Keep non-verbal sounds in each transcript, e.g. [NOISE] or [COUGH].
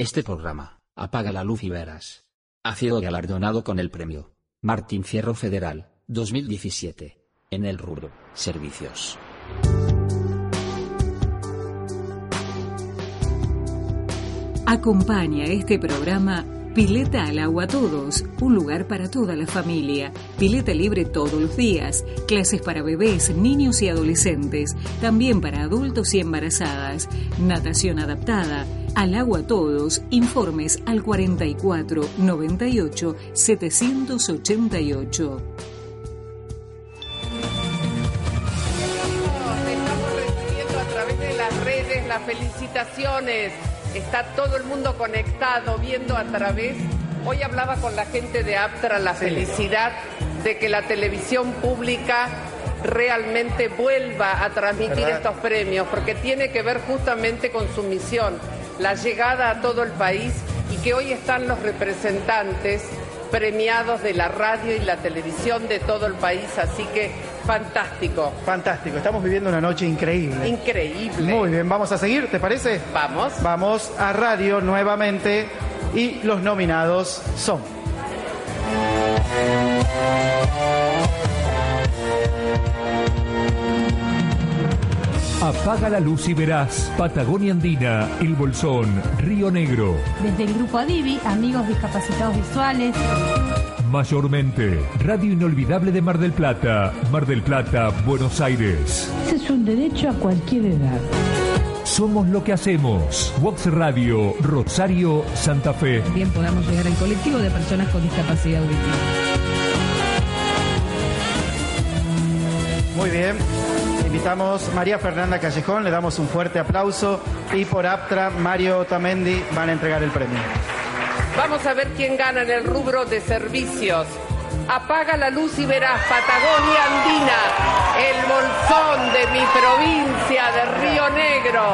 Este programa, Apaga la luz y verás. Ha sido galardonado con el premio Martín Fierro Federal 2017 en el rubro Servicios. Acompaña este programa Pileta al agua todos, un lugar para toda la familia. Pileta libre todos los días, clases para bebés, niños y adolescentes, también para adultos y embarazadas, natación adaptada, al agua todos, informes al 44 98 788. Estamos recibiendo a través de las redes las felicitaciones. Está todo el mundo conectado, viendo a través. Hoy hablaba con la gente de Aptra la felicidad de que la televisión pública realmente vuelva a transmitir ¿Verdad? estos premios, porque tiene que ver justamente con su misión, la llegada a todo el país y que hoy están los representantes premiados de la radio y la televisión de todo el país, así que fantástico, Fantástico, estamos viviendo una noche increíble. increíble. Muy bien, vamos a seguir, ¿te parece? Vamos. Vamos a radio nuevamente y los nominados son. Apaga la luz y verás. Patagonia Andina, El Bolsón, Río Negro. Desde el grupo Adivi, amigos discapacitados visuales, Mayormente, Radio Inolvidable de Mar del Plata, Mar del Plata, Buenos Aires. Ese es un derecho a cualquier edad. Somos lo que hacemos. Vox Radio, Rosario, Santa Fe. Bien podamos llegar al colectivo de personas con discapacidad auditiva. Muy bien. Invitamos María Fernanda Callejón, le damos un fuerte aplauso y por Aptra Mario Otamendi van a entregar el premio. Vamos a ver quién gana en el rubro de servicios. Apaga la luz y verás Patagonia Andina, el bolsón de mi provincia de Río Negro.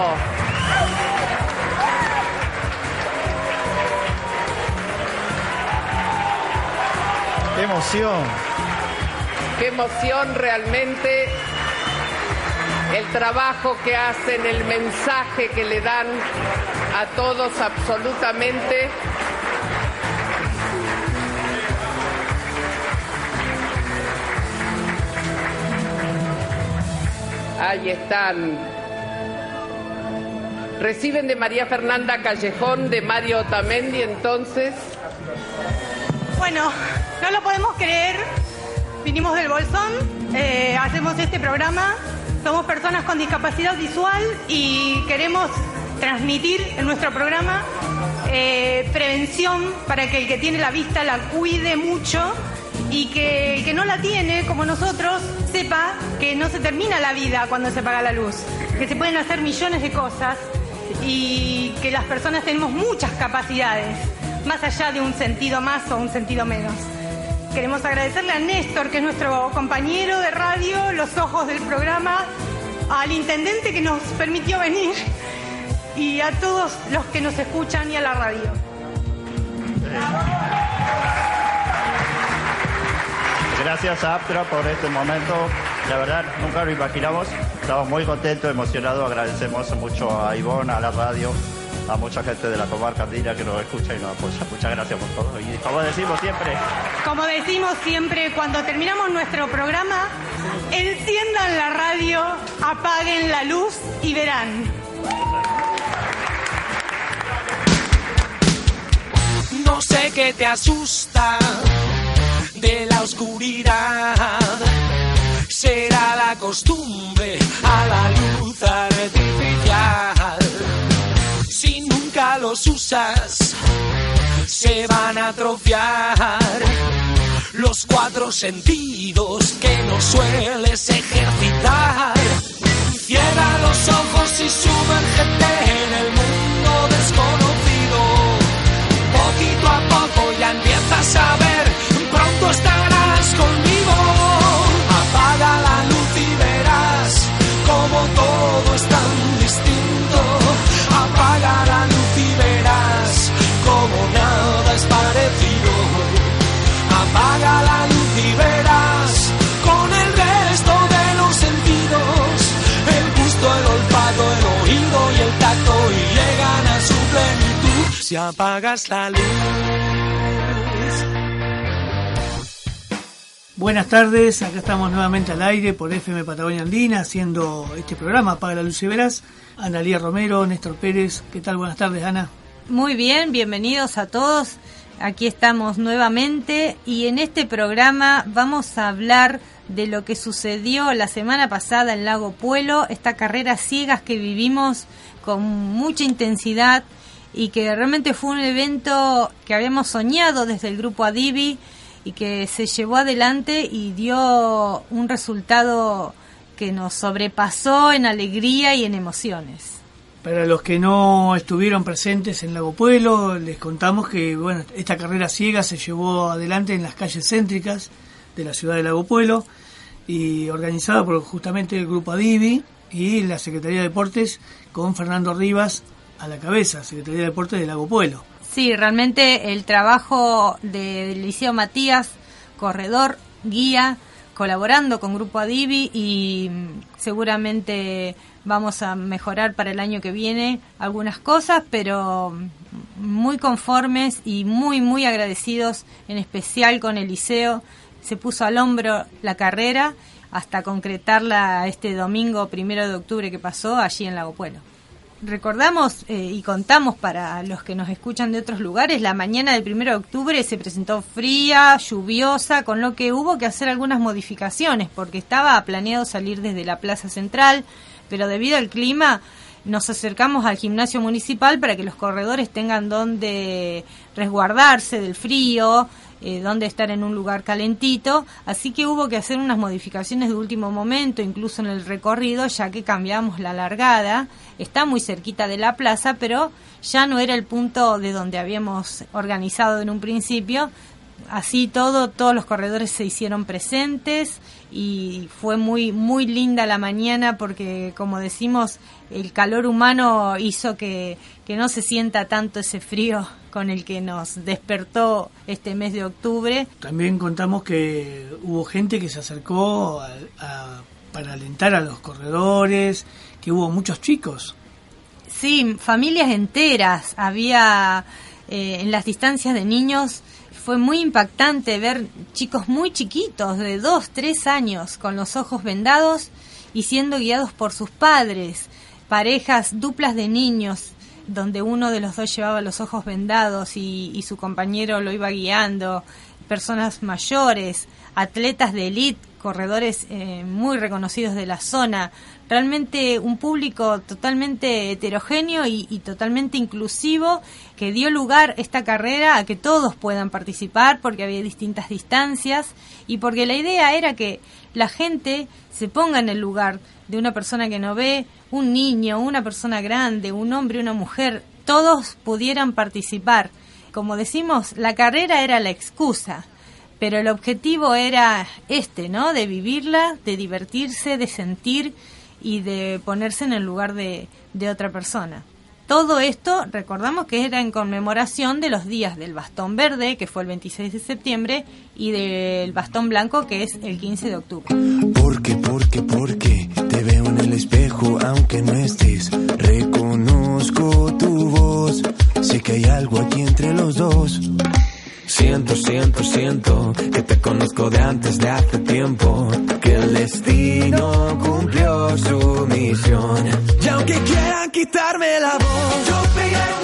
¡Qué emoción! Qué emoción realmente el trabajo que hacen, el mensaje que le dan a todos absolutamente. Ahí están. Reciben de María Fernanda Callejón, de Mario Otamendi, entonces. Bueno, no lo podemos creer. Vinimos del Bolsón, eh, hacemos este programa. Somos personas con discapacidad visual y queremos transmitir en nuestro programa eh, prevención para que el que tiene la vista la cuide mucho y que el que no la tiene, como nosotros, sepa que no se termina la vida cuando se apaga la luz, que se pueden hacer millones de cosas y que las personas tenemos muchas capacidades, más allá de un sentido más o un sentido menos. Queremos agradecerle a Néstor, que es nuestro compañero de radio, los ojos del programa, al intendente que nos permitió venir y a todos los que nos escuchan y a la radio. Gracias a Aptra por este momento. La verdad, nunca lo imaginamos. Estamos muy contentos, emocionados. Agradecemos mucho a Ivonne, a la radio, a mucha gente de la comarca andina que nos escucha y nos apoya. Muchas gracias por todo. Y como decimos siempre, Como decimos siempre, cuando terminamos nuestro programa, enciendan la radio, apaguen la luz y verán. No sé qué te asusta de la oscuridad. Será la costumbre a la luz artificial. Nunca los usas, se van a atrofiar los cuatro sentidos que no sueles ejercitar. Cierra los ojos y sumérgete en el mundo desconocido. Poquito a poco ya empiezas a ver, si apagas la luz. Buenas tardes, acá estamos nuevamente al aire por FM Patagonia Andina haciendo este programa Apaga la Luz y Verás. Analía Romero, Néstor Pérez, ¿qué tal? Buenas tardes, Ana. Muy bien, bienvenidos a todos. Aquí estamos nuevamente y en este programa vamos a hablar de lo que sucedió la semana pasada en Lago Puelo, esta carrera ciegas que vivimos con mucha intensidad y que realmente fue un evento que habíamos soñado desde el grupo Adivi y que se llevó adelante y dio un resultado que nos sobrepasó en alegría y en emociones. Para los que no estuvieron presentes en Lago Puelo, les contamos que bueno, esta carrera ciega se llevó adelante en las calles céntricas de la ciudad de Lago Puelo y organizada por justamente el grupo Adivi y la Secretaría de Deportes con Fernando Rivas a la cabeza, Secretaría de Deportes de Lago Puelo. Sí, realmente el trabajo de Liceo Matías, corredor, guía, colaborando con Grupo Adivi y seguramente vamos a mejorar para el año que viene algunas cosas, pero muy conformes y muy, muy agradecidos, en especial con el liceo. Se puso al hombro la carrera hasta concretarla este domingo primero de octubre que pasó allí en Lago Puelo recordamos eh, y contamos para los que nos escuchan de otros lugares, la mañana del 1 de octubre se presentó fría, lluviosa, con lo que hubo que hacer algunas modificaciones, porque estaba planeado salir desde la Plaza Central, pero debido al clima nos acercamos al gimnasio municipal para que los corredores tengan donde resguardarse del frío, eh, dónde estar en un lugar calentito, así que hubo que hacer unas modificaciones de último momento, incluso en el recorrido, ya que cambiamos la largada, está muy cerquita de la plaza, pero ya no era el punto de donde habíamos organizado en un principio, así todo, todos los corredores se hicieron presentes y fue muy, muy linda la mañana porque, como decimos, el calor humano hizo que, que no se sienta tanto ese frío con el que nos despertó este mes de octubre. También contamos que hubo gente que se acercó para alentar a los corredores, que hubo muchos chicos. Sí, familias enteras. Había eh, en las distancias de niños. Fue muy impactante ver chicos muy chiquitos, de dos, tres años, con los ojos vendados y siendo guiados por sus padres. Parejas duplas de niños donde uno de los dos llevaba los ojos vendados y, su compañero lo iba guiando, personas mayores, atletas de élite, corredores eh, muy reconocidos de la zona, realmente un público totalmente heterogéneo y, y, totalmente inclusivo que dio lugar esta carrera a que todos puedan participar porque había distintas distancias y porque la idea era que la gente se ponga en el lugar de una persona que no ve, un niño, una persona grande, un hombre, una mujer, todos pudieran participar. Como decimos, la carrera era la excusa, pero el objetivo era este, ¿no? De vivirla, de divertirse, de sentir y de ponerse en el lugar de, de otra persona. Todo esto, recordamos que era en conmemoración de los días del bastón verde, que fue el 26 de septiembre, y del bastón blanco, que es el 15 de octubre. Porque, porque, porque te veo en el espejo, aunque no estés. Reconozco tu voz, sé que hay algo aquí entre los dos. Siento, siento, siento que te conozco de antes de hace tiempo. Que el destino cumplió su misión. Y aunque quieran quitarme la voz, yo pegaré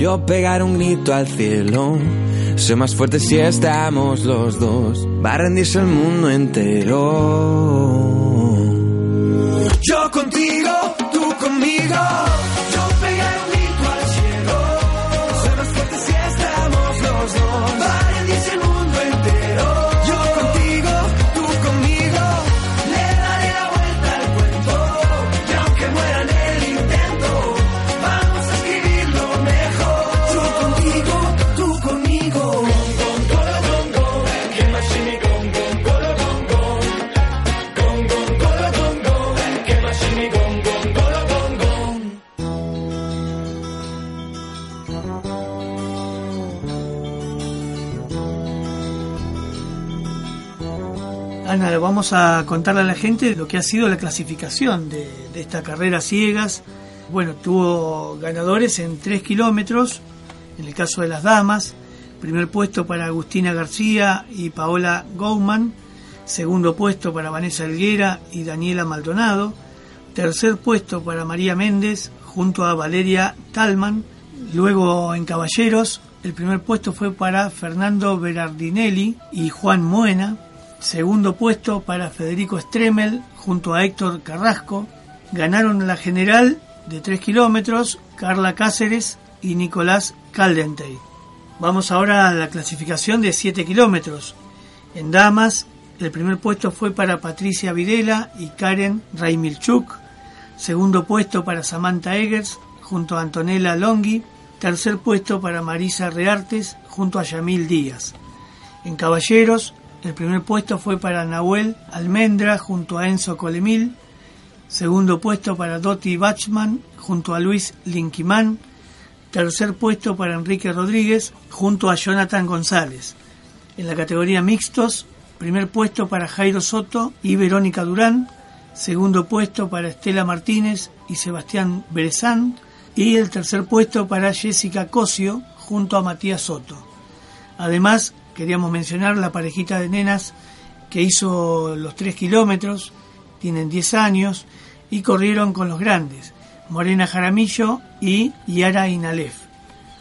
yo pegar un grito al cielo. Soy más fuerte si estamos los dos. Va a rendirse el mundo entero. Vamos a contarle a la gente lo que ha sido la clasificación de, esta carrera ciegas. Bueno, tuvo ganadores en 3 kilómetros, en el caso de las damas. Primer puesto para Agustina García y Paola Gouman. Segundo puesto para Vanessa Elguera y Daniela Maldonado. Tercer puesto para María Méndez junto a Valeria Talman. Luego en caballeros, el primer puesto fue para Fernando Berardinelli y Juan Moena. Segundo puesto para Federico Stremel junto a Héctor Carrasco. Ganaron la general de 3 kilómetros Carla Cáceres y Nicolás Caldentey. Vamos ahora a la clasificación de 7 kilómetros. En damas, el primer puesto fue para Patricia Videla y Karen Raimilchuk. Segundo puesto para Samantha Eggers junto a Antonella Longhi. Tercer puesto para Marisa Reartes junto a Yamil Díaz. En caballeros, el primer puesto fue para Nahuel Almendra junto a Enzo Colemil. Segundo puesto para Doti Bachman junto a Luis Linquimán. Tercer puesto para Enrique Rodríguez junto a Jonathan González. En la categoría mixtos, primer puesto para Jairo Soto y Verónica Durán. Segundo puesto para Estela Martínez y Sebastián Berezán. Y el tercer puesto para Jessica Cosio junto a Matías Soto. Además, queríamos mencionar la parejita de nenas que hizo los 3 kilómetros, tienen 10 años y corrieron con los grandes, Morena Jaramillo y Yara Inalef.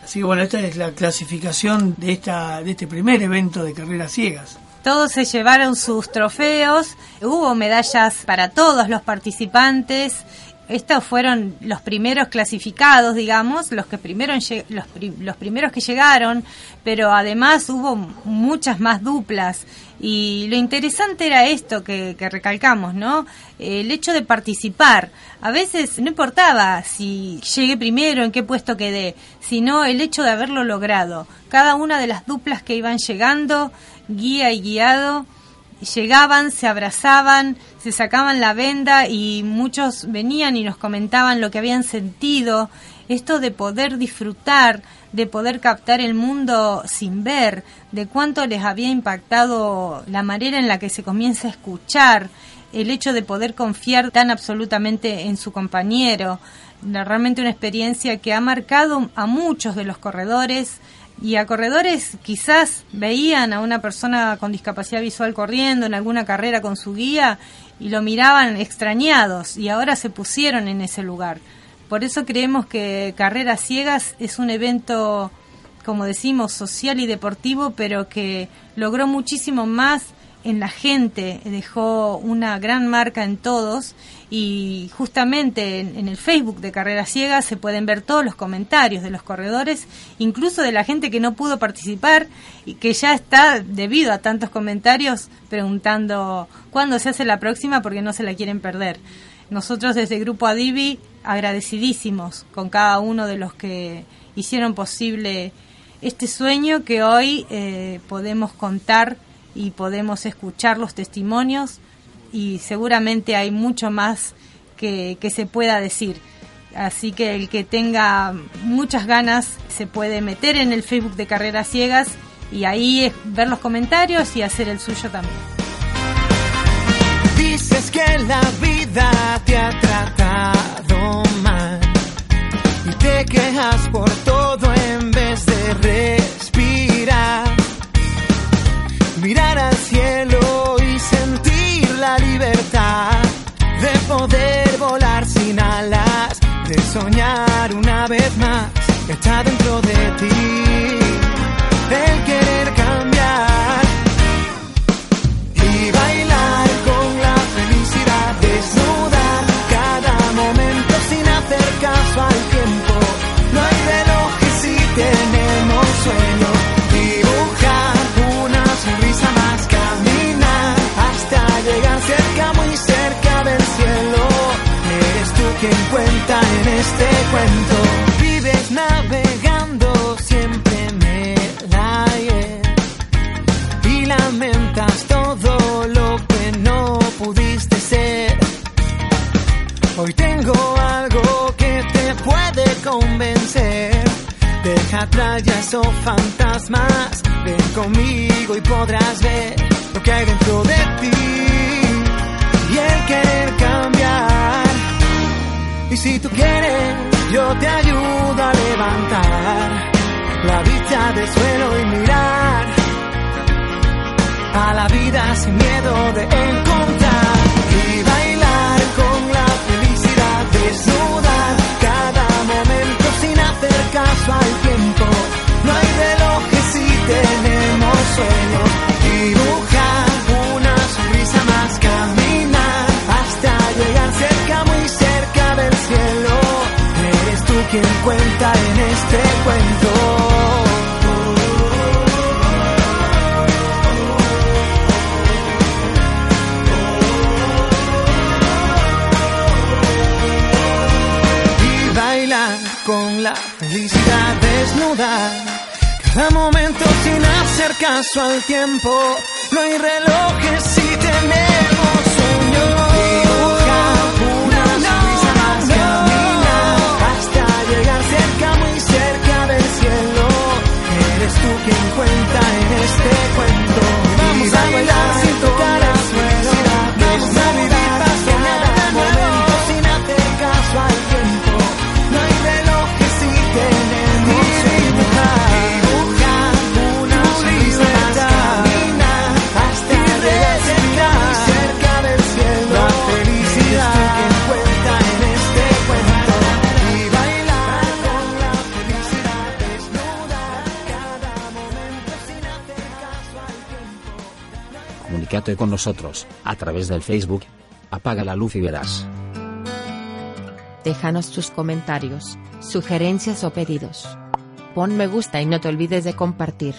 Así que bueno, esta es la clasificación de, esta, de este primer evento de carreras ciegas. Todos se llevaron sus trofeos, hubo medallas para todos los participantes. Estos fueron los primeros clasificados, digamos, los que primero los, primeros que llegaron, pero además hubo muchas más duplas. Y lo interesante era esto que, que, recalcamos, ¿no? El hecho de participar. A veces no importaba si llegué primero, en qué puesto quedé, sino el hecho de haberlo logrado. Cada una de las duplas que iban llegando, guía y guiado, llegaban, se abrazaban, se sacaban la venda y muchos venían y nos comentaban lo que habían sentido. Esto de poder disfrutar, de poder captar el mundo sin ver, de cuánto les había impactado la manera en la que se comienza a escuchar, el hecho de poder confiar tan absolutamente en su compañero, realmente una experiencia que ha marcado a muchos de los corredores y a corredores quizás veían a una persona con discapacidad visual corriendo en alguna carrera con su guía y lo miraban extrañados y ahora se pusieron en ese lugar. Por eso creemos que Carreras Ciegas es un evento, como decimos, social y deportivo, pero que logró muchísimo más en la gente, dejó una gran marca en todos y justamente en, el Facebook de Carreras Ciegas se pueden ver todos los comentarios de los corredores, incluso de la gente que no pudo participar y que ya está, debido a tantos comentarios, preguntando cuándo se hace la próxima porque no se la quieren perder. Nosotros desde Grupo Adivi agradecidísimos con cada uno de los que hicieron posible este sueño que hoy eh, podemos contar y podemos escuchar los testimonios y seguramente hay mucho más que, que, se pueda decir. Así que el que tenga muchas ganas se puede meter en el Facebook de Carreras Ciegas y ahí ver los comentarios y hacer el suyo también. Dices que la vida te ha tratado mal y te quejas por todo en vez de respirar, mirar al cielo y sentir la libertad de poder volar sin alas, de soñar una vez más, está dentro de ti. Quien cuenta en este cuento. Vives navegando siempre el aire y lamentas todo lo que no pudiste ser. Hoy tengo algo que te puede convencer. Deja ya esos fantasmas. Ven conmigo y podrás ver lo que hay dentro de ti y el querer si tú quieres, yo te ayudo a levantar la vista del suelo y mirar a la vida sin miedo de encontrar y bailar con la felicidad, desnudar cada momento sin hacer caso al cuenta en este cuento. y bailar con la felicidad desnuda. Cada momento sin hacer caso al tiempo. No hay relojes si tenemos este cuento. Comunícate con nosotros a través del Facebook. Apaga la luz y verás. Déjanos tus comentarios, sugerencias o pedidos. Pon me gusta y no te olvides de compartir.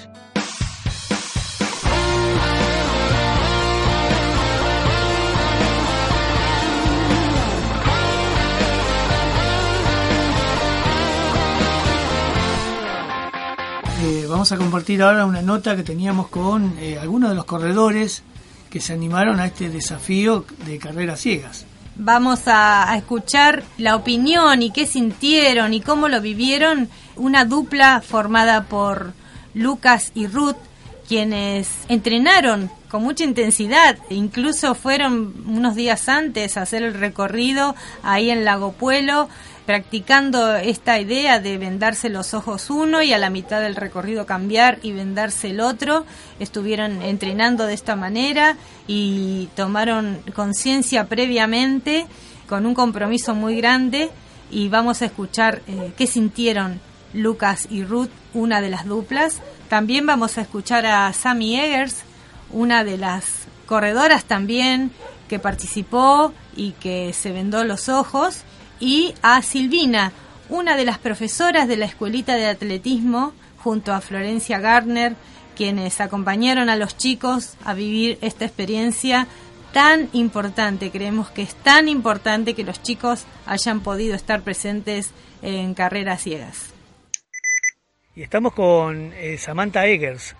Eh, vamos a compartir ahora una nota que teníamos con eh, algunos de los corredores que se animaron a este desafío de carreras ciegas. Vamos a, escuchar la opinión y qué sintieron y cómo lo vivieron una dupla formada por Lucas y Ruth, quienes entrenaron con mucha intensidad, incluso fueron unos días antes a hacer el recorrido ahí en Lago Puelo, practicando esta idea de vendarse los ojos uno y a la mitad del recorrido cambiar y vendarse el otro. Estuvieron entrenando de esta manera y tomaron conciencia previamente con un compromiso muy grande y vamos a escuchar eh, qué sintieron Lucas y Ruth, una de las duplas. También vamos a escuchar a Sammy Eggers, una de las corredoras también que participó y que se vendó los ojos y a Silvina, una de las profesoras de la escuelita de atletismo, junto a Florencia Gardner, quienes acompañaron a los chicos a vivir esta experiencia tan importante. Creemos que es tan importante que los chicos hayan podido estar presentes en carreras ciegas. Y estamos con eh, Samantha Eggers.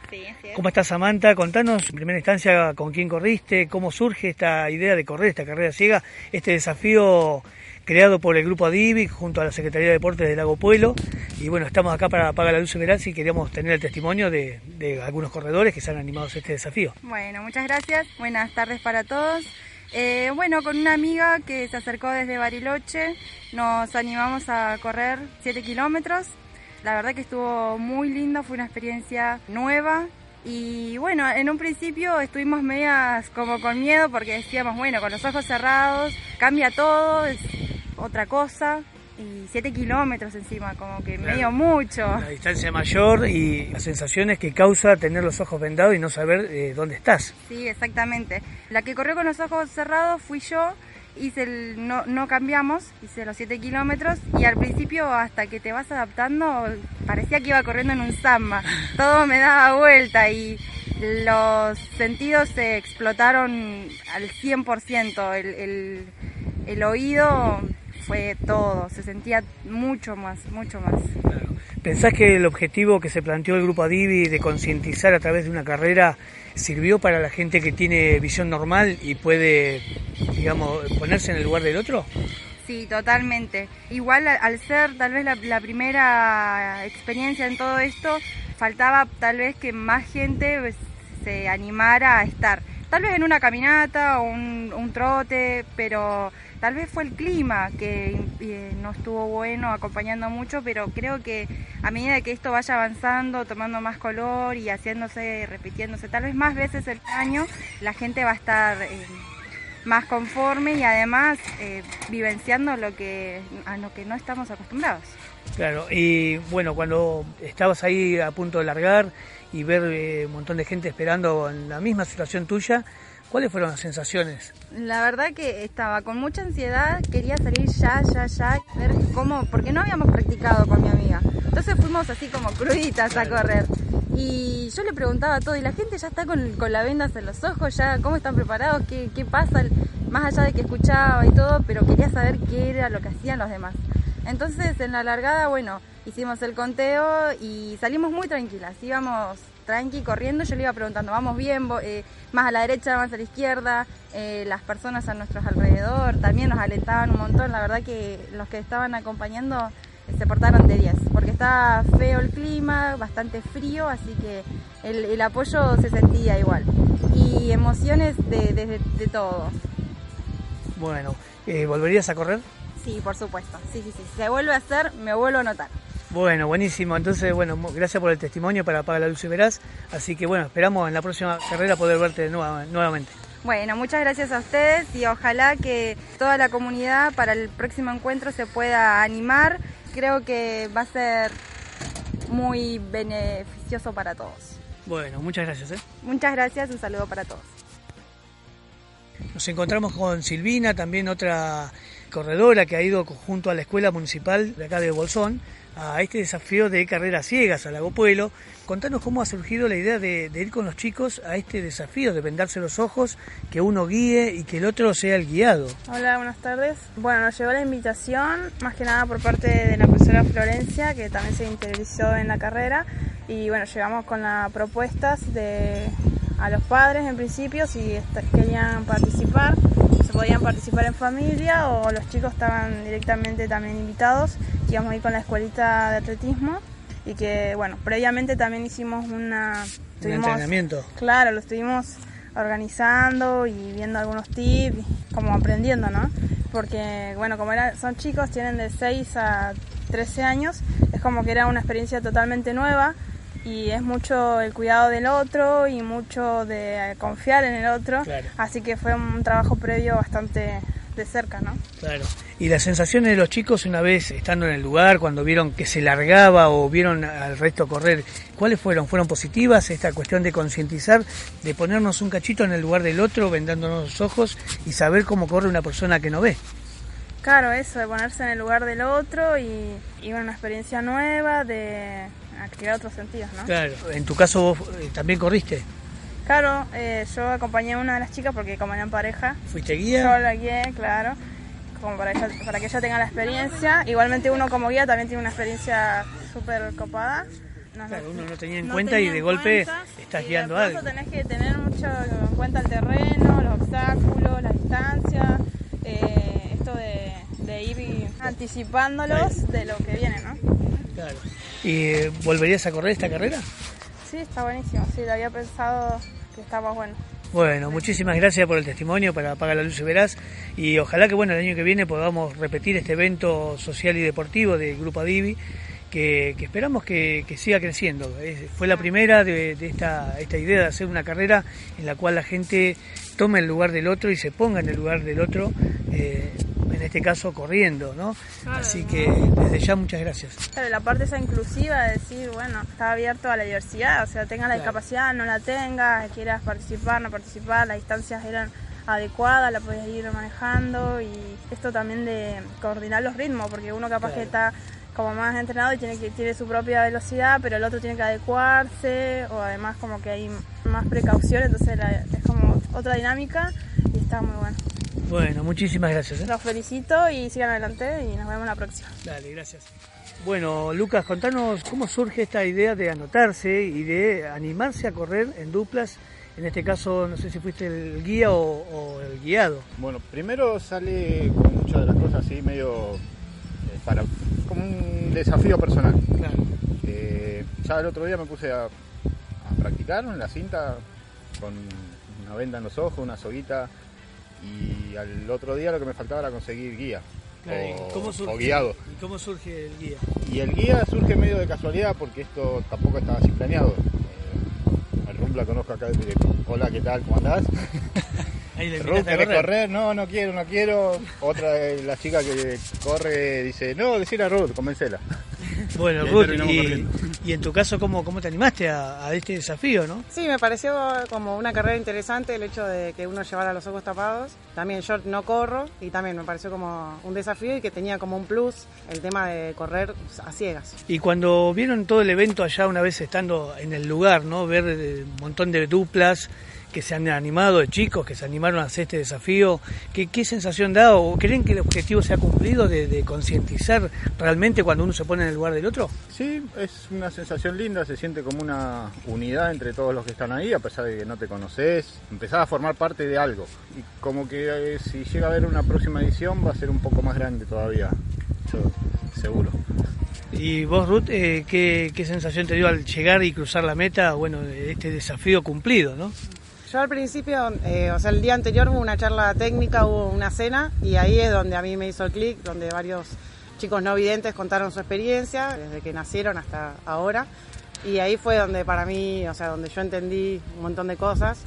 ¿Cómo estás Samantha? Contanos en primera instancia con quién corriste, cómo surge esta idea de correr esta carrera ciega, este desafío creado por el grupo Adivi junto a la Secretaría de Deportes de Lago Pueblo. Y bueno, estamos acá para Apaga la Luz Verás y queríamos tener el testimonio de, de, algunos corredores que se han animado a este desafío. Bueno, muchas gracias. Buenas tardes para todos. Eh, bueno, con una amiga que se acercó desde Bariloche, nos animamos a correr 7 kilómetros. La verdad que estuvo muy lindo, fue una experiencia nueva. Y bueno, en un principio estuvimos medias como con miedo porque decíamos, bueno, con los ojos cerrados cambia todo, es otra cosa. y 7 kilómetros encima, como que medio mucho. La distancia mayor y las sensaciones que causa tener los ojos vendados y no saber eh, dónde estás. Sí, exactamente. La que corrió con los ojos cerrados fui yo, hice el, no, no cambiamos, hice los 7 kilómetros y al principio hasta que te vas adaptando parecía que iba corriendo en un samba, todo me daba vuelta y los sentidos se explotaron al 100%, el, el, el oído fue todo, se sentía mucho más, mucho más. ¿Pensás que el objetivo que se planteó el grupo Adivi de concientizar a través de una carrera sirvió para la gente que tiene visión normal y puede, digamos, ponerse en el lugar del otro? Sí, totalmente. Igual al ser tal vez la, primera experiencia en todo esto, faltaba tal vez que más gente pues, se animara a estar. Tal vez en una caminata o un trote, pero tal vez fue el clima que eh, no estuvo bueno, acompañando mucho, pero creo que a medida que esto vaya avanzando, tomando más color y haciéndose, repitiéndose tal vez más veces el año, la gente va a estar... Eh, más conforme y además eh, vivenciando lo que a lo que no estamos acostumbrados. Claro, y bueno, cuando estabas ahí a punto de largar y ver eh, un montón de gente esperando en la misma situación tuya, ¿cuáles fueron las sensaciones? La verdad que estaba con mucha ansiedad, quería salir ya, ya, ya, ver cómo, porque no habíamos practicado con mi amiga. Entonces fuimos así como cruditas a correr. Y yo le preguntaba todo, y la gente ya está con, con la vendas en los ojos, ya cómo están preparados, qué, qué pasa, más allá de que escuchaba y todo, pero quería saber qué era lo que hacían los demás. Entonces en la largada, bueno, hicimos el conteo y salimos muy tranquilas, íbamos tranqui corriendo, yo le iba preguntando, vamos bien, eh, más a la derecha, más a la izquierda, eh, las personas a nuestros alrededor también nos alentaban un montón, la verdad que los que estaban acompañando eh, se portaron de 10, porque estaba feo el clima, bastante frío, así que el, el apoyo se sentía igual. Y emociones de, de, de todos. Bueno, eh, ¿volverías a correr? Sí, por supuesto. Sí, sí, sí. Si se vuelve a hacer, me vuelvo a notar. Bueno, buenísimo. Entonces, bueno, gracias por el testimonio para Apaga la Luz y Verás. Así que, bueno, esperamos en la próxima carrera poder verte nueva, nuevamente. Bueno, muchas gracias a ustedes y ojalá que toda la comunidad para el próximo encuentro se pueda animar. Creo que va a ser muy beneficioso para todos. Bueno, muchas gracias. ¿eh? Muchas gracias, un saludo para todos. Nos encontramos con Silvina, también otra corredora que ha ido junto a la escuela municipal de acá de Bolsón a este desafío de carreras ciegas a Lago Pueblo. Contanos cómo ha surgido la idea de, ir con los chicos a este desafío, de vendarse los ojos, que uno guíe y que el otro sea el guiado. Hola, buenas tardes. Bueno, nos llegó la invitación, más que nada por parte de la profesora Florencia, que también se interesó en la carrera. Y bueno, llegamos con las propuestas de a los padres en principio si querían participar, se podían participar en familia o los chicos estaban directamente también invitados, íbamos a ir con la escuelita de atletismo y que bueno, previamente también hicimos una... ¿Un entrenamiento? Claro, lo estuvimos organizando y viendo algunos tips, como aprendiendo, ¿no? Porque bueno, como era, son chicos, tienen de 6 a 13 años, es como que era una experiencia totalmente nueva y es mucho el cuidado del otro y mucho de confiar en el otro, claro. así que fue un trabajo previo bastante de cerca, ¿no? Claro. Y las sensaciones de los chicos una vez estando en el lugar, cuando vieron que se largaba o vieron al resto correr, ¿cuáles fueron? ¿Fueron positivas? Esta cuestión de concientizar, de ponernos un cachito en el lugar del otro, vendándonos los ojos y saber cómo corre una persona que no ve. Claro, eso, de ponerse en el lugar del otro y, y una experiencia nueva, de activar otros sentidos, ¿no? Claro, en tu caso vos eh, también corriste. Claro, eh, yo acompañé a una de las chicas porque como en pareja. ¿Fuiste guía? Yo la guié, claro, como para, ella, para que ella tenga la experiencia. Igualmente uno como guía también tiene una experiencia súper copada. No, claro, uno no tenía en no cuenta tenía y de golpe cuenta, estás guiando algo. Tenés que tener mucho en cuenta el terreno, los obstáculos, la distancia, eh, esto de, de ir anticipándolos de lo que viene, ¿no? Claro. ¿Y volverías a correr esta carrera? Sí, está buenísimo. Sí, lo había pensado que estaba bueno. Bueno, muchísimas gracias por el testimonio para Apaga la Luz y Verás y ojalá que bueno el año que viene podamos repetir este evento social y deportivo del Grupo Adivi que, que esperamos que, que, siga creciendo. Es, fue la primera de, de esta, esta idea de hacer una carrera en la cual la gente tome el lugar del otro y se ponga en el lugar del otro eh, en este caso corriendo, ¿no? Así que desde ya muchas gracias. Claro, la parte esa inclusiva de decir, bueno, está abierto a la diversidad, o sea, tenga la discapacidad, no la tenga, quieras participar, no participar, las distancias eran adecuadas, la podías ir manejando y esto también de coordinar los ritmos, porque uno capaz que está como más entrenado y tiene que tiene su propia velocidad, pero el otro tiene que adecuarse o además como que hay más precaución, entonces es como otra dinámica y está muy bueno. Bueno, muchísimas gracias. ¿eh? Los felicito y sigan adelante y nos vemos la próxima. Dale, gracias. Bueno, Lucas, contanos cómo surge esta idea de anotarse y de animarse a correr en duplas. En este caso, no sé si fuiste el guía o, el guiado. Bueno, primero sale con muchas de las cosas así, medio eh, para como un desafío personal. Claro. Eh, ya el otro día me puse a, a practicar en la cinta con una venda en los ojos, una soguita y al otro día lo que me faltaba era conseguir guía. o, guiado. ¿Y cómo surge el guía? Y el guía surge medio de casualidad porque esto tampoco estaba así planeado. Eh, el Rum la conozco acá desde Hola, ¿qué tal? ¿Cómo andás? [LAUGHS] Rum, ¿querés correr? No, no quiero, no quiero. Otra de las chicas que corre dice, no, decir a Ruth, convencela. Bueno, Ruth, y, en tu caso, ¿cómo, cómo te animaste a, este desafío, no? Sí, me pareció como una carrera interesante el hecho de que uno llevara los ojos tapados. También yo no corro y también me pareció como un desafío y que tenía como un plus el tema de correr a ciegas. Y cuando vieron todo el evento allá una vez estando en el lugar, ¿no? Ver un montón de duplas que se han animado, de chicos que se animaron a hacer este desafío, ¿qué, qué sensación da o creen que el objetivo se ha cumplido de, concientizar realmente cuando uno se pone en el lugar del otro? Sí, es una sensación linda, se siente como una unidad entre todos los que están ahí, a pesar de que no te conoces, empezás a formar parte de algo y como que eh, si llega a haber una próxima edición va a ser un poco más grande todavía, yo seguro. Y vos, Ruth, eh, ¿qué, ¿qué, sensación te dio al llegar y cruzar la meta? Bueno, este desafío cumplido, ¿no? Yo al principio, eh, o sea, el día anterior hubo una charla técnica, hubo una cena y ahí es donde a mí me hizo el clic, donde varios chicos no videntes contaron su experiencia desde que nacieron hasta ahora. Y ahí fue donde para mí, o sea, donde yo entendí un montón de cosas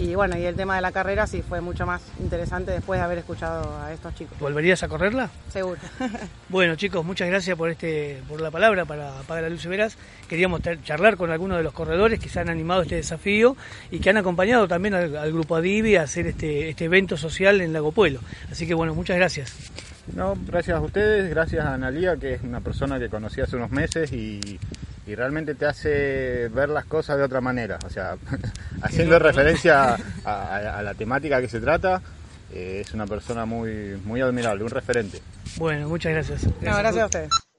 y bueno, y el tema de la carrera sí fue mucho más interesante después de haber escuchado a estos chicos. ¿Volverías a correrla? Seguro. [LAUGHS] bueno, chicos, muchas gracias por este por la palabra para Apaga la Luz Veras. Queríamos charlar con algunos de los corredores que se han animado a este desafío y que han acompañado también al, grupo Adivi a hacer este, este evento social en Lago Pueblo. Así que bueno, muchas gracias. No, gracias a ustedes, gracias a Analía, que es una persona que conocí hace unos meses y y realmente te hace ver las cosas de otra manera. O sea, [LAUGHS] haciendo referencia [LAUGHS] a, la temática que se trata, eh, es una persona muy, muy admirable, un referente. Bueno, muchas gracias. gracias a ustedes.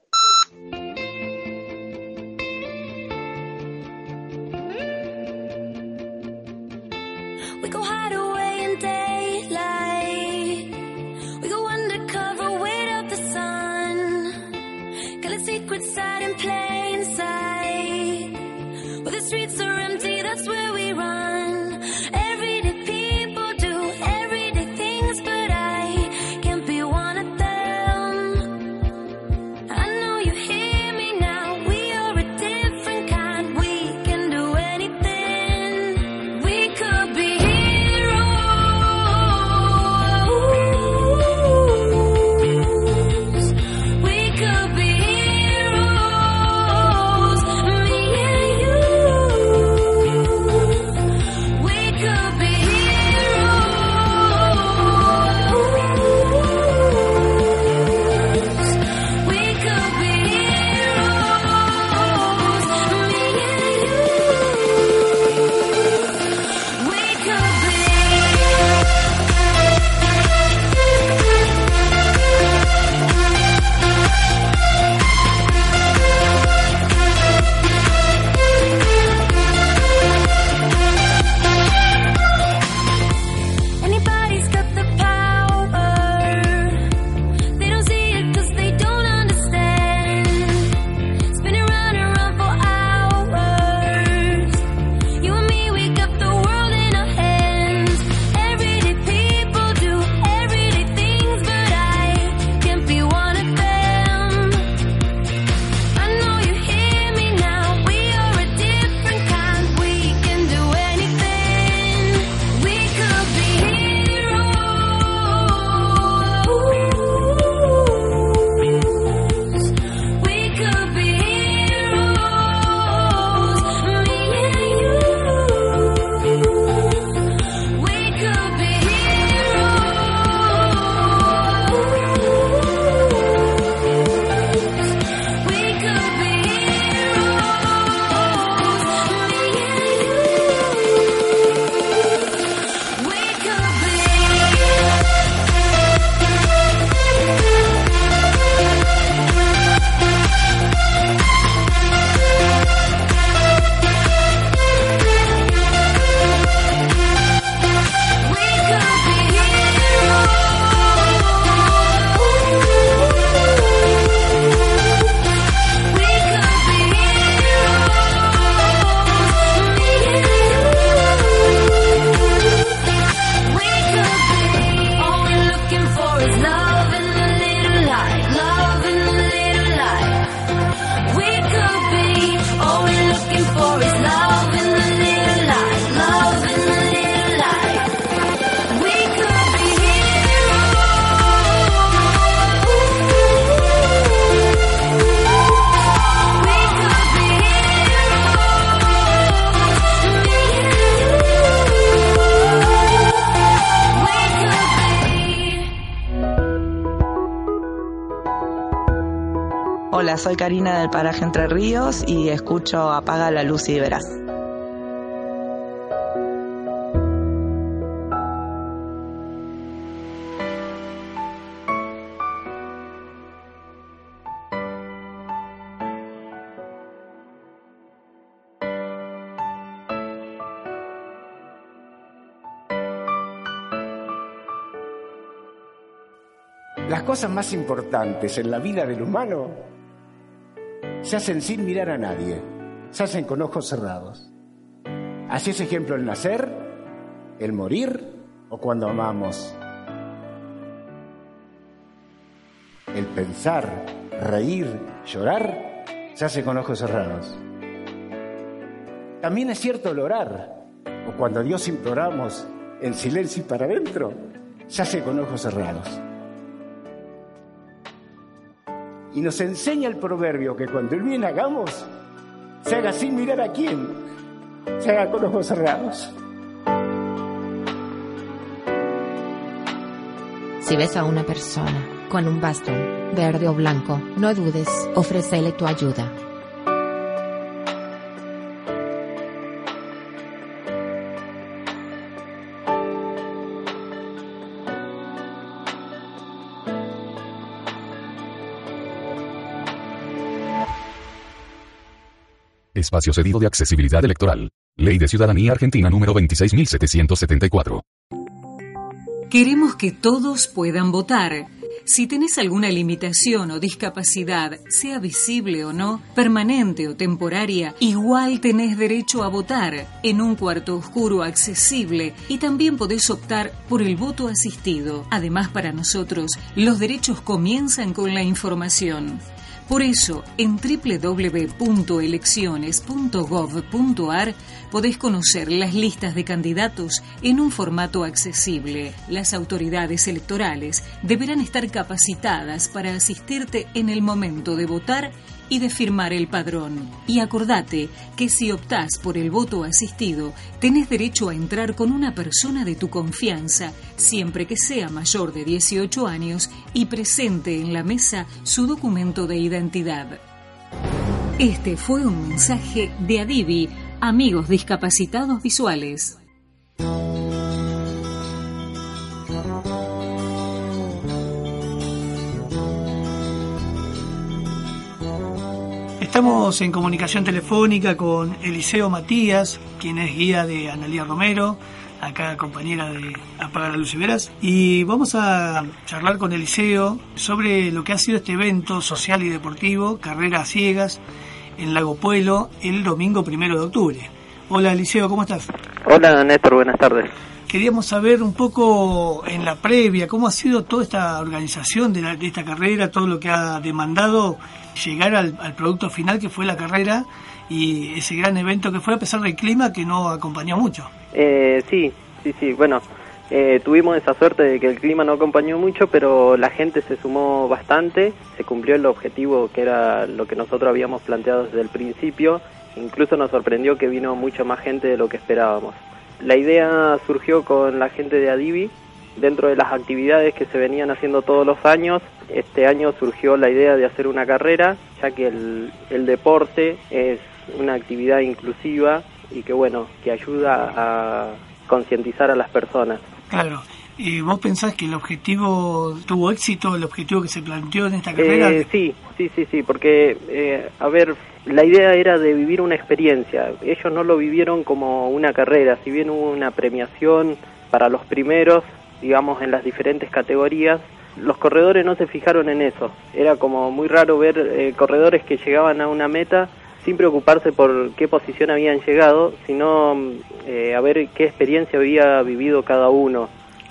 Soy Karina del Paraje Entre Ríos y escucho Apaga la luz y verás. Las cosas más importantes en la vida del humano se hacen sin mirar a nadie, se hacen con ojos cerrados. Así es ejemplo el nacer, el morir o cuando amamos. El pensar, reír, llorar, se hace con ojos cerrados. También es cierto el orar, o cuando a Dios imploramos en silencio y para adentro, se hace con ojos cerrados. Y nos enseña el proverbio que cuando el bien hagamos, se haga sin mirar a quién, se haga con ojos cerrados. Si ves a una persona con un bastón, verde o blanco, no dudes, ofrécele tu ayuda. Espacio cedido de accesibilidad electoral. Ley de Ciudadanía Argentina número 26774. Queremos que todos puedan votar. Si tenés alguna limitación o discapacidad, sea visible o no, permanente o temporaria, igual tenés derecho a votar en un cuarto oscuro accesible y también podés optar por el voto asistido. Además, para nosotros, los derechos comienzan con la información. Por eso, en www.elecciones.gov.ar podés conocer las listas de candidatos en un formato accesible. Las autoridades electorales deberán estar capacitadas para asistirte en el momento de votar y de firmar el padrón. Y acordate que si optás por el voto asistido, tenés derecho a entrar con una persona de tu confianza, siempre que sea mayor de 18 años y presente en la mesa su documento de identidad. Este fue un mensaje de Adivi, amigos discapacitados visuales. Estamos en comunicación telefónica con Eliseo Matías, quien es guía de Analía Romero, acá compañera de Apagar la Luz y Veras, y vamos a charlar con Eliseo sobre lo que ha sido este evento social y deportivo, Carreras Ciegas, en Lago Pueblo, el domingo primero de octubre. Hola Eliseo, ¿cómo estás? Hola Néstor, buenas tardes. Queríamos saber un poco en la previa cómo ha sido toda esta organización de, la- de esta carrera, todo lo que ha demandado llegar al, al producto final que fue la carrera y ese gran evento que fue a pesar del clima que no acompañó mucho. Eh, sí, sí, sí, bueno, eh, tuvimos esa suerte de que el clima no acompañó mucho, pero la gente se sumó bastante, se cumplió el objetivo que era lo que nosotros habíamos planteado desde el principio, incluso nos sorprendió que vino mucho más gente de lo que esperábamos. La idea surgió con la gente de Adivi, dentro de las actividades que se venían haciendo todos los años, este año surgió la idea de hacer una carrera, ya que el, el deporte es una actividad inclusiva y que bueno, que ayuda a concientizar a las personas. Claro. ¿Y vos pensás que el objetivo tuvo éxito, el objetivo que se planteó en esta carrera? Eh, sí, sí, sí, sí, porque, eh, a ver, la idea era de vivir una experiencia. Ellos no lo vivieron como una carrera, si bien hubo una premiación para los primeros, digamos, en las diferentes categorías, los corredores no se fijaron en eso. Era como muy raro ver eh, corredores que llegaban a una meta sin preocuparse por qué posición habían llegado, sino eh, a ver qué experiencia había vivido cada uno,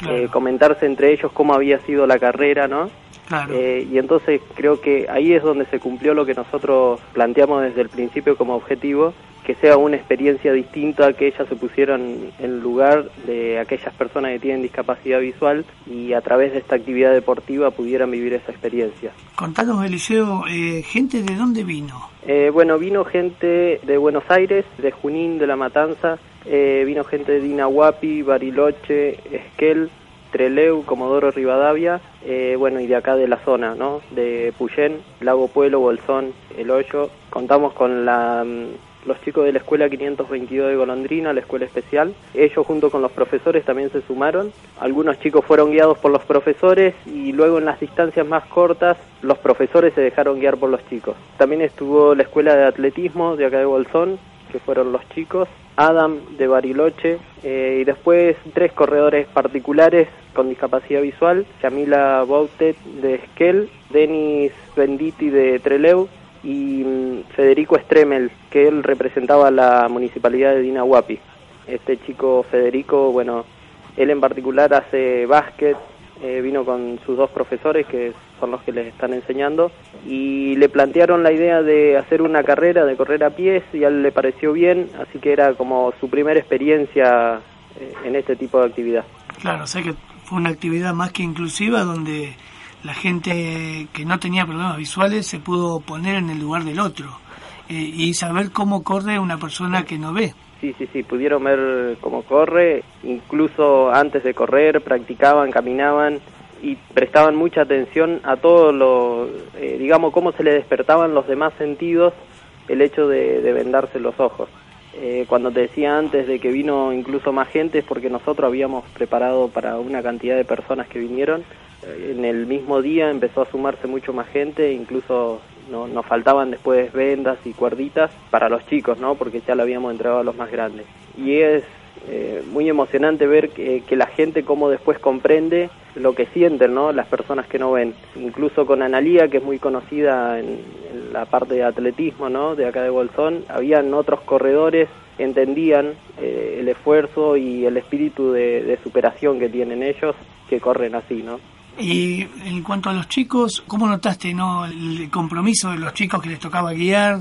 eh, comentarse entre ellos cómo había sido la carrera, ¿no? Claro. Eh, y entonces creo que ahí es donde se cumplió lo que nosotros planteamos desde el principio como objetivo, que sea una experiencia distinta, que ellas se pusieran en lugar de aquellas personas que tienen discapacidad visual y a través de esta actividad deportiva pudieran vivir esa experiencia. Contanos, Eliseo, eh, ¿gente de dónde vino? Eh, bueno, vino gente de Buenos Aires, de Junín, de La Matanza, eh, vino gente de Dinahuapi, Bariloche, Esquel, Treleu, Comodoro Rivadavia, eh, bueno, y de acá de la zona, ¿no? De Puyén, Lago Pueblo, Bolsón, El Hoyo. Contamos con la, mm, los chicos de la Escuela 522 de Golondrina, la escuela especial. Ellos junto con los profesores también se sumaron. Algunos chicos fueron guiados por los profesores y luego en las distancias más cortas los profesores se dejaron guiar por los chicos. También estuvo la Escuela de Atletismo de acá de Bolsón, que fueron los chicos, Adam de Bariloche eh, y después tres corredores particulares con discapacidad visual, Yamila Bautet de Esquel, Denis Benditi de Treleu y mm, Federico Stremel, que él representaba a la municipalidad de Dinahuapi. Este chico Federico, bueno, él en particular hace básquet, eh, vino con sus dos profesores que son los que les están enseñando y le plantearon la idea de hacer una carrera, de correr a pies y a él le pareció bien, así que era como su primera experiencia eh, en este tipo de actividad. Claro, o sea que fue una actividad más que inclusiva donde la gente que no tenía problemas visuales se pudo poner en el lugar del otro eh, y saber cómo corre una persona que no ve. Sí, sí, sí, pudieron ver cómo corre, incluso antes de correr practicaban, caminaban y prestaban mucha atención a todo lo, eh, digamos, cómo se le despertaban los demás sentidos el hecho de, de vendarse los ojos. Eh, cuando te decía antes de que vino incluso más gente es porque nosotros habíamos preparado para una cantidad de personas que vinieron. En el mismo día empezó a sumarse mucho más gente, incluso no, nos faltaban después vendas y cuerditas para los chicos, ¿no? Porque ya lo habíamos entregado a los más grandes. Y es eh, muy emocionante ver que, la gente cómo después comprende lo que sienten, ¿no? Las personas que no ven. Incluso con Analía, que es muy conocida en, en la parte de atletismo, ¿no? De acá de Bolsón, habían otros corredores entendían eh, el esfuerzo y el espíritu de, de superación que tienen ellos que corren así, ¿no? Y en cuanto a los chicos, ¿cómo notaste no el compromiso de los chicos que les tocaba guiar?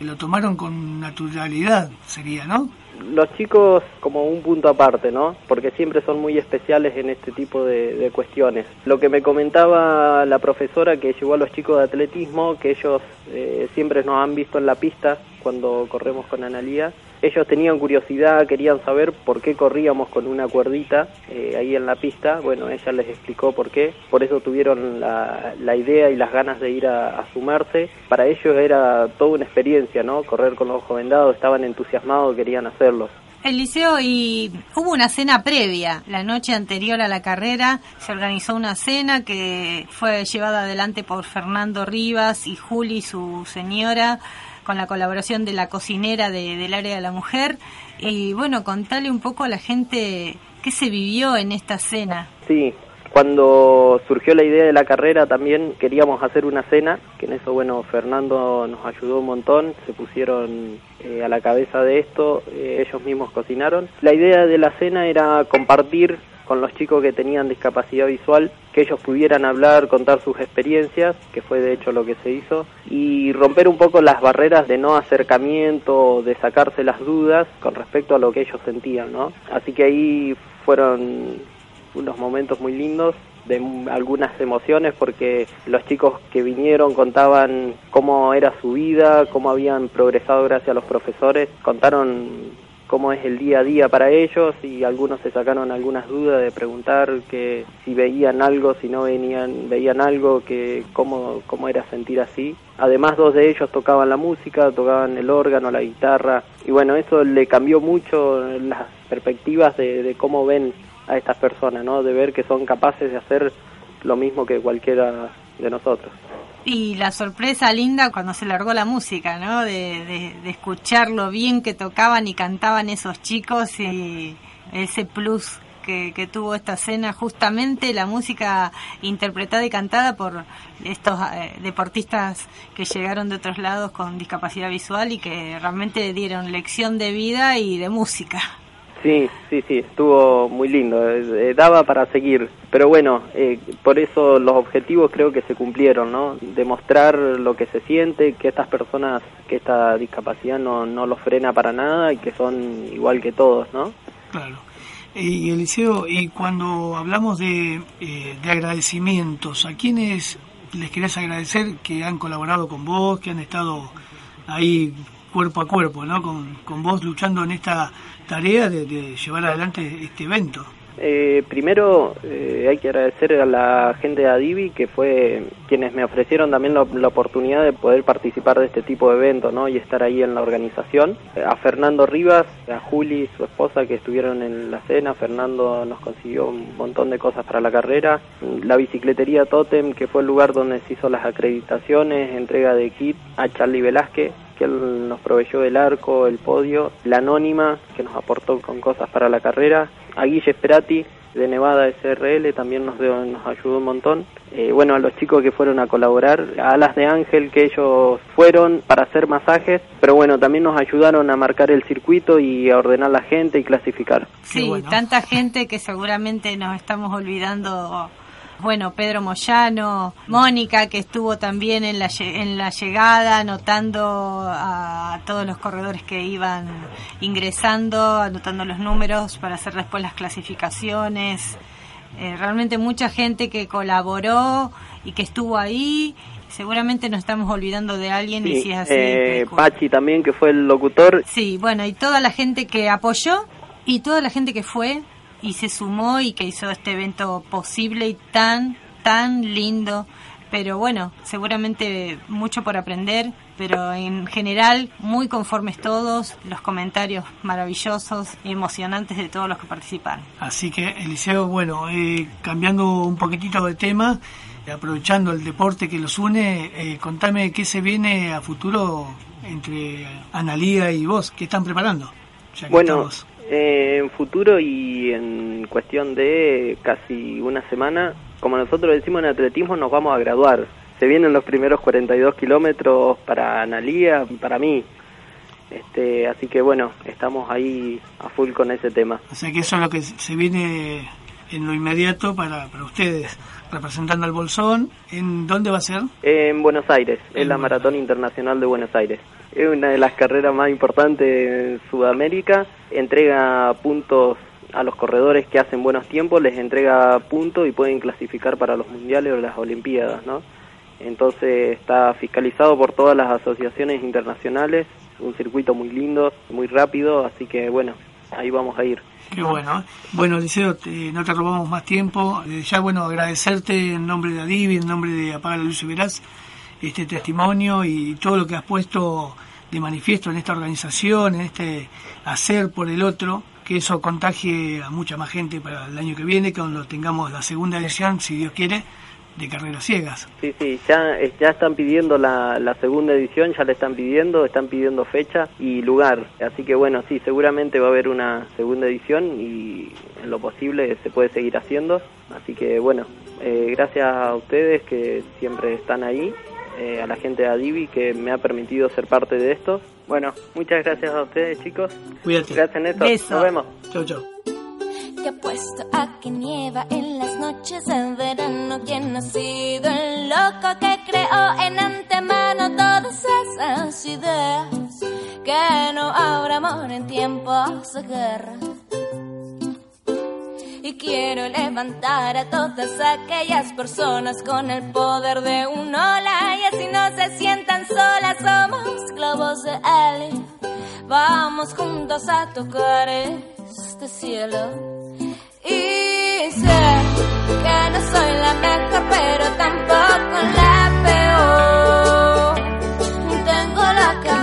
Lo tomaron con naturalidad, sería, ¿no? Los chicos como un punto aparte, ¿no? Porque siempre son muy especiales en este tipo de, cuestiones. Lo que me comentaba la profesora que llevó a los chicos de atletismo, que ellos eh, siempre nos han visto en la pista cuando corremos con Analía, ellos tenían curiosidad, querían saber por qué corríamos con una cuerdita eh, ahí en la pista. Bueno, ella les explicó por qué. Por eso tuvieron la, la idea y las ganas de ir a, sumarse. Para ellos era toda una experiencia, ¿no? Correr con los ojos vendados, estaban entusiasmados, querían hacerlo. Eliseo, y hubo una cena previa, la noche anterior a la carrera, se organizó una cena que fue llevada adelante por Fernando Rivas y Juli, su señora, con la colaboración de la cocinera de, del área de la mujer. Y bueno, contale un poco a la gente qué se vivió en esta cena. Sí, cuando surgió la idea de la carrera también queríamos hacer una cena, que en eso, bueno, Fernando nos ayudó un montón, se pusieron eh, a la cabeza de esto, eh, ellos mismos cocinaron. La idea de la cena era compartir con los chicos que tenían discapacidad visual, ellos pudieran hablar, contar sus experiencias, que fue de hecho lo que se hizo, y romper un poco las barreras de no acercamiento, de sacarse las dudas con respecto a lo que ellos sentían, ¿no? Así que ahí fueron unos momentos muy lindos de algunas emociones porque los chicos que vinieron contaban cómo era su vida, cómo habían progresado gracias a los profesores, contaron cómo es el día a día para ellos y algunos se sacaron algunas dudas de preguntar que si veían algo, si no venían, veían algo, que cómo, cómo era sentir así. Además dos de ellos tocaban la música, tocaban el órgano, la guitarra y bueno, eso le cambió mucho las perspectivas de, de cómo ven a estas personas, ¿no? De ver que son capaces de hacer lo mismo que cualquiera de nosotros. Y la sorpresa linda cuando se largó la música, ¿no? De, de, de escuchar lo bien que tocaban y cantaban esos chicos y ese plus que, que, tuvo esta cena, justamente la música interpretada y cantada por estos eh, deportistas que llegaron de otros lados con discapacidad visual y que realmente dieron lección de vida y de música. Sí, sí, sí, estuvo muy lindo, eh, daba para seguir, pero bueno, eh, por eso los objetivos creo que se cumplieron, ¿no? Demostrar lo que se siente, que estas personas, que esta discapacidad no, no los frena para nada y que son igual que todos, ¿no? Claro. Y Eliseo, y cuando hablamos de, eh, de agradecimientos, ¿a quiénes les querés agradecer que han colaborado con vos, que han estado ahí cuerpo a cuerpo, ¿no? Con, con vos luchando en esta tarea de, llevar adelante este evento. Eh, primero eh, hay que agradecer a la gente de Adivi que fue quienes me ofrecieron también la, la oportunidad de poder participar de este tipo de evento ¿no? y estar ahí en la organización. A Fernando Rivas, a Juli, su esposa que estuvieron en la cena, Fernando nos consiguió un montón de cosas para la carrera. La bicicletería Totem que fue el lugar donde se hizo las acreditaciones, entrega de kit a Charlie Velázquez que él nos proveyó el arco, el podio, la anónima, que nos aportó con cosas para la carrera, a Guille Sperati de Nevada SRL también nos, dio, nos ayudó un montón. Eh, bueno, a los chicos que fueron a colaborar, a Alas de Ángel que ellos fueron para hacer masajes, pero bueno, también nos ayudaron a marcar el circuito y a ordenar la gente y clasificar. Sí, tanta gente que seguramente nos estamos olvidando bueno, Pedro Moyano, Mónica, que estuvo también en la, en la llegada, anotando a todos los corredores que iban ingresando, anotando los números para hacer después las clasificaciones. Eh, realmente mucha gente que colaboró y que estuvo ahí. Seguramente nos estamos olvidando de alguien y si es así. Eh, Pachi también, que fue el locutor. Sí, bueno, y toda la gente que apoyó y toda la gente que fue y se sumó y que hizo este evento posible y tan, tan lindo. Pero bueno, seguramente mucho por aprender, pero en general muy conformes todos, los comentarios maravillosos y emocionantes de todos los que participaron. Así que, Eliseo, bueno, eh, cambiando un poquitito de tema, aprovechando el deporte que los une, eh, contame qué se viene a futuro entre Analía y vos, qué están preparando. bueno, eh, en futuro y en cuestión de casi una semana, como nosotros decimos en atletismo, nos vamos a graduar. Se vienen los primeros 42 kilómetros para Analía, para mí. Este, así que bueno, estamos ahí a full con ese tema. O sea que eso es lo que se viene en lo inmediato para, para ustedes, representando al Bolsón. ¿En dónde va a ser? En Buenos Aires, en, la Maratón Internacional de Buenos Aires. Es una de las carreras más importantes en Sudamérica. Entrega puntos a los corredores que hacen buenos tiempos, les entrega puntos y pueden clasificar para los mundiales o las olimpiadas, ¿no? Entonces está fiscalizado por todas las asociaciones internacionales, un circuito muy lindo, muy rápido, así que bueno, ahí vamos a ir. Qué bueno. ¿eh? Bueno, Liceo, no te robamos más tiempo. Eh, ya, bueno, agradecerte en nombre de Adivi, en nombre de Apaga la Luz y Verás, este testimonio y todo lo que has puesto de manifiesto en esta organización, en este hacer por el otro, que eso contagie a mucha más gente para el año que viene, cuando tengamos la segunda edición, si Dios quiere, de carreras ciegas. Sí, sí, ya, ya están pidiendo la, la segunda edición, ya le están pidiendo, están pidiendo fecha y lugar. Así que bueno, sí, seguramente va a haber una segunda edición y en lo posible se puede seguir haciendo. Así que bueno, eh, gracias a ustedes que siempre están ahí eh, a la gente de Adivi que me ha permitido ser parte de esto. Bueno, muchas gracias a ustedes, chicos. Cuídate. Gracias, Néstor. Nos vemos. Chau, chau. Te apuesto a que nieva en las noches de verano. ¿Quién ha sido el loco que creó en antemano todas esas ideas? Que no habrá amor en tiempos de guerra. Y quiero levantar a todas aquellas personas con el poder de un ola y así no se sientan solas, somos globos de helio. Vamos juntos a tocar este cielo. Y sé que no soy la mejor, pero tampoco la peor. Tengo la cabeza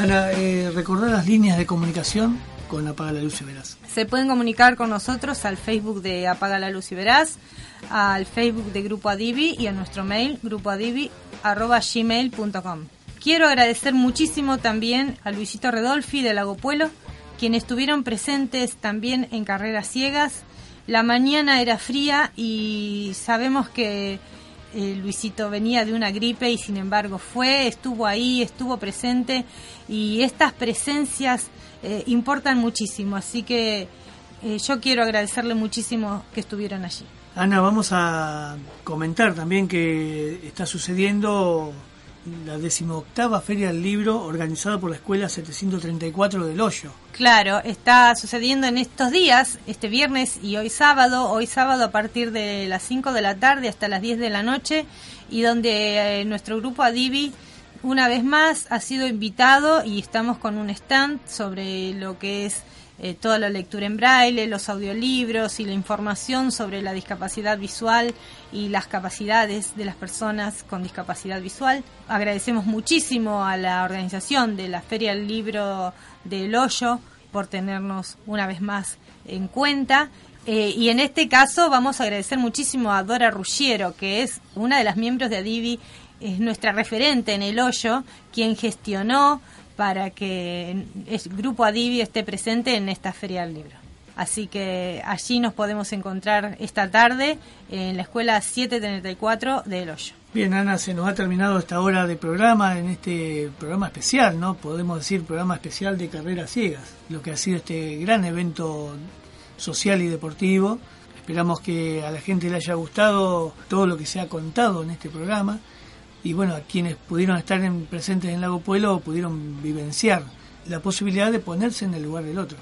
Ana, eh, recordar las líneas de comunicación con Apaga la Luz y Verás. Se pueden comunicar con nosotros al Facebook de Apaga la Luz y Verás, al Facebook de Grupo Adivi y a nuestro mail grupoadivi.gmail.com. Quiero agradecer muchísimo también a Luisito Redolfi de Lago Puelo, quienes estuvieron presentes también en Carreras Ciegas. La mañana era fría y sabemos que eh, Luisito venía de una gripe y sin embargo fue, estuvo ahí, estuvo presente y estas presencias eh, importan muchísimo, así que eh, yo quiero agradecerle muchísimo que estuvieron allí. Ana, vamos a comentar también que está sucediendo la decimoctava Feria del Libro organizada por la Escuela 734 del Hoyo. Claro, está sucediendo en estos días, este viernes y hoy sábado, hoy sábado a partir de las 5 de la tarde hasta las 10 de la noche, y donde eh, nuestro grupo Adivi una vez más ha sido invitado y estamos con un stand sobre lo que es eh, toda la lectura en braille, los audiolibros y la información sobre la discapacidad visual y las capacidades de las personas con discapacidad visual. Agradecemos muchísimo a la organización de la Feria del Libro del Hoyo por tenernos una vez más en cuenta. Eh, y en este caso vamos a agradecer muchísimo a Dora Ruggiero, que es una de las miembros de Adivi, es nuestra referente en el hoyo, quien gestionó para que el grupo Adivi esté presente en esta Feria del Libro. Así que allí nos podemos encontrar esta tarde en la escuela 734 del Hoyo. Bien, Ana, se nos ha terminado esta hora de programa en este programa especial, ¿no? Podemos decir programa especial de carreras ciegas, lo que ha sido este gran evento social y deportivo. Esperamos que a la gente le haya gustado todo lo que se ha contado en este programa y bueno, quienes pudieron estar en- presentes en Lago Pueblo pudieron vivenciar la posibilidad de ponerse en el lugar del otro.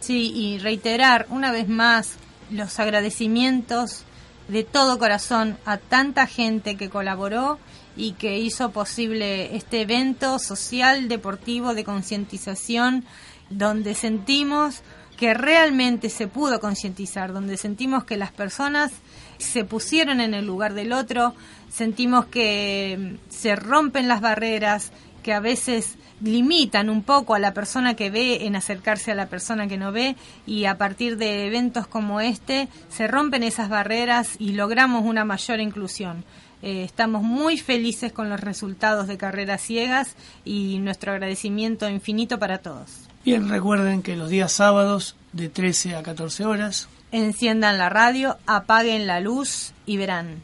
Sí, y reiterar una vez más los agradecimientos de todo corazón a tanta gente que colaboró y que hizo posible este evento social, deportivo, de concientización, donde sentimos que realmente se pudo concientizar, donde sentimos que las personas se pusieron en el lugar del otro, sentimos que mm, se rompen las barreras, que a veces limitan un poco a la persona que ve en acercarse a la persona que no ve y a partir de eventos como este se rompen esas barreras y logramos una mayor inclusión. Eh, estamos muy felices con los resultados de Carreras Ciegas y nuestro agradecimiento infinito para todos. Bien, recuerden que los días sábados de 13 a 14 horas. Enciendan la radio, apaguen la luz y verán.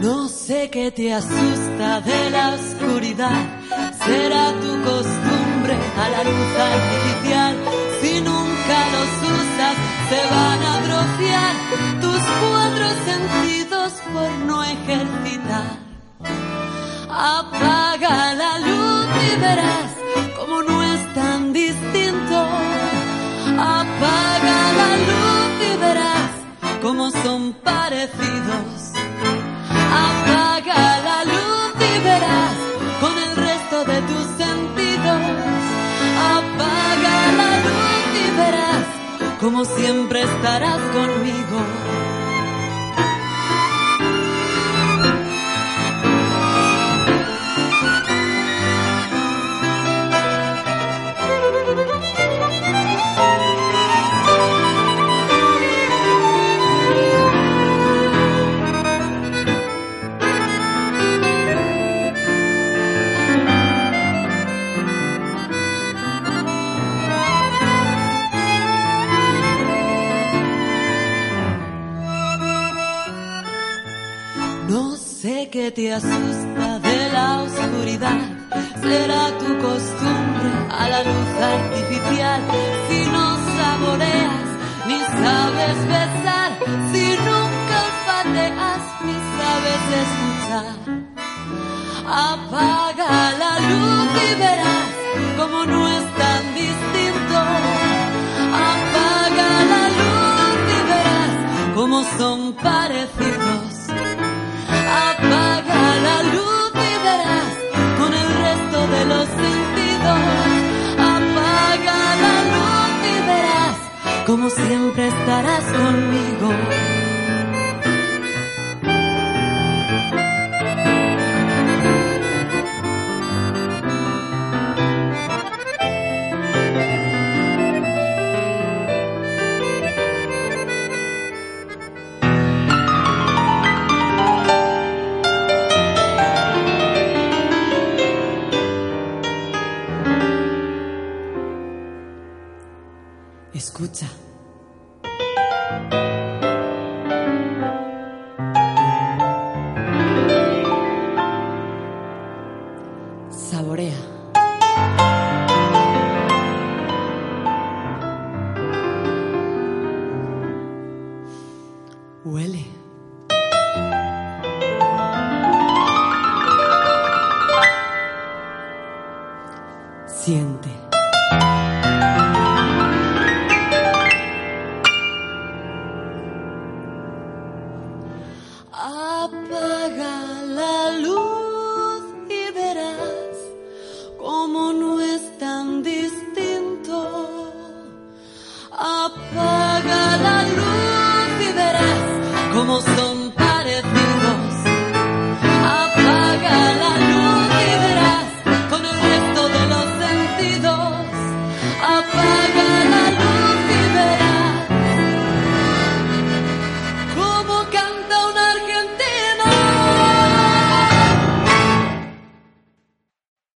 No sé qué te asusta de la oscuridad, será tu costumbre a la luz artificial. Por no ejercitar. Apaga la luz y verás como no es tan distinto. Apaga la luz y verás como son parecidos. Apaga la luz y verás con el resto de tus sentidos. Apaga la luz y verás como siempre estarás conmigo. Qué te asusta de la oscuridad, será tu costumbre a la luz artificial. Si no saboreas ni sabes besar, si nunca olfateas ni sabes escuchar. Apaga la luz y verás como no es tan distinto. Apaga la luz y verás como son parecidos. Apaga la luz verás con el resto de los sentidos. Apaga la luz y verás como siempre estarás conmigo.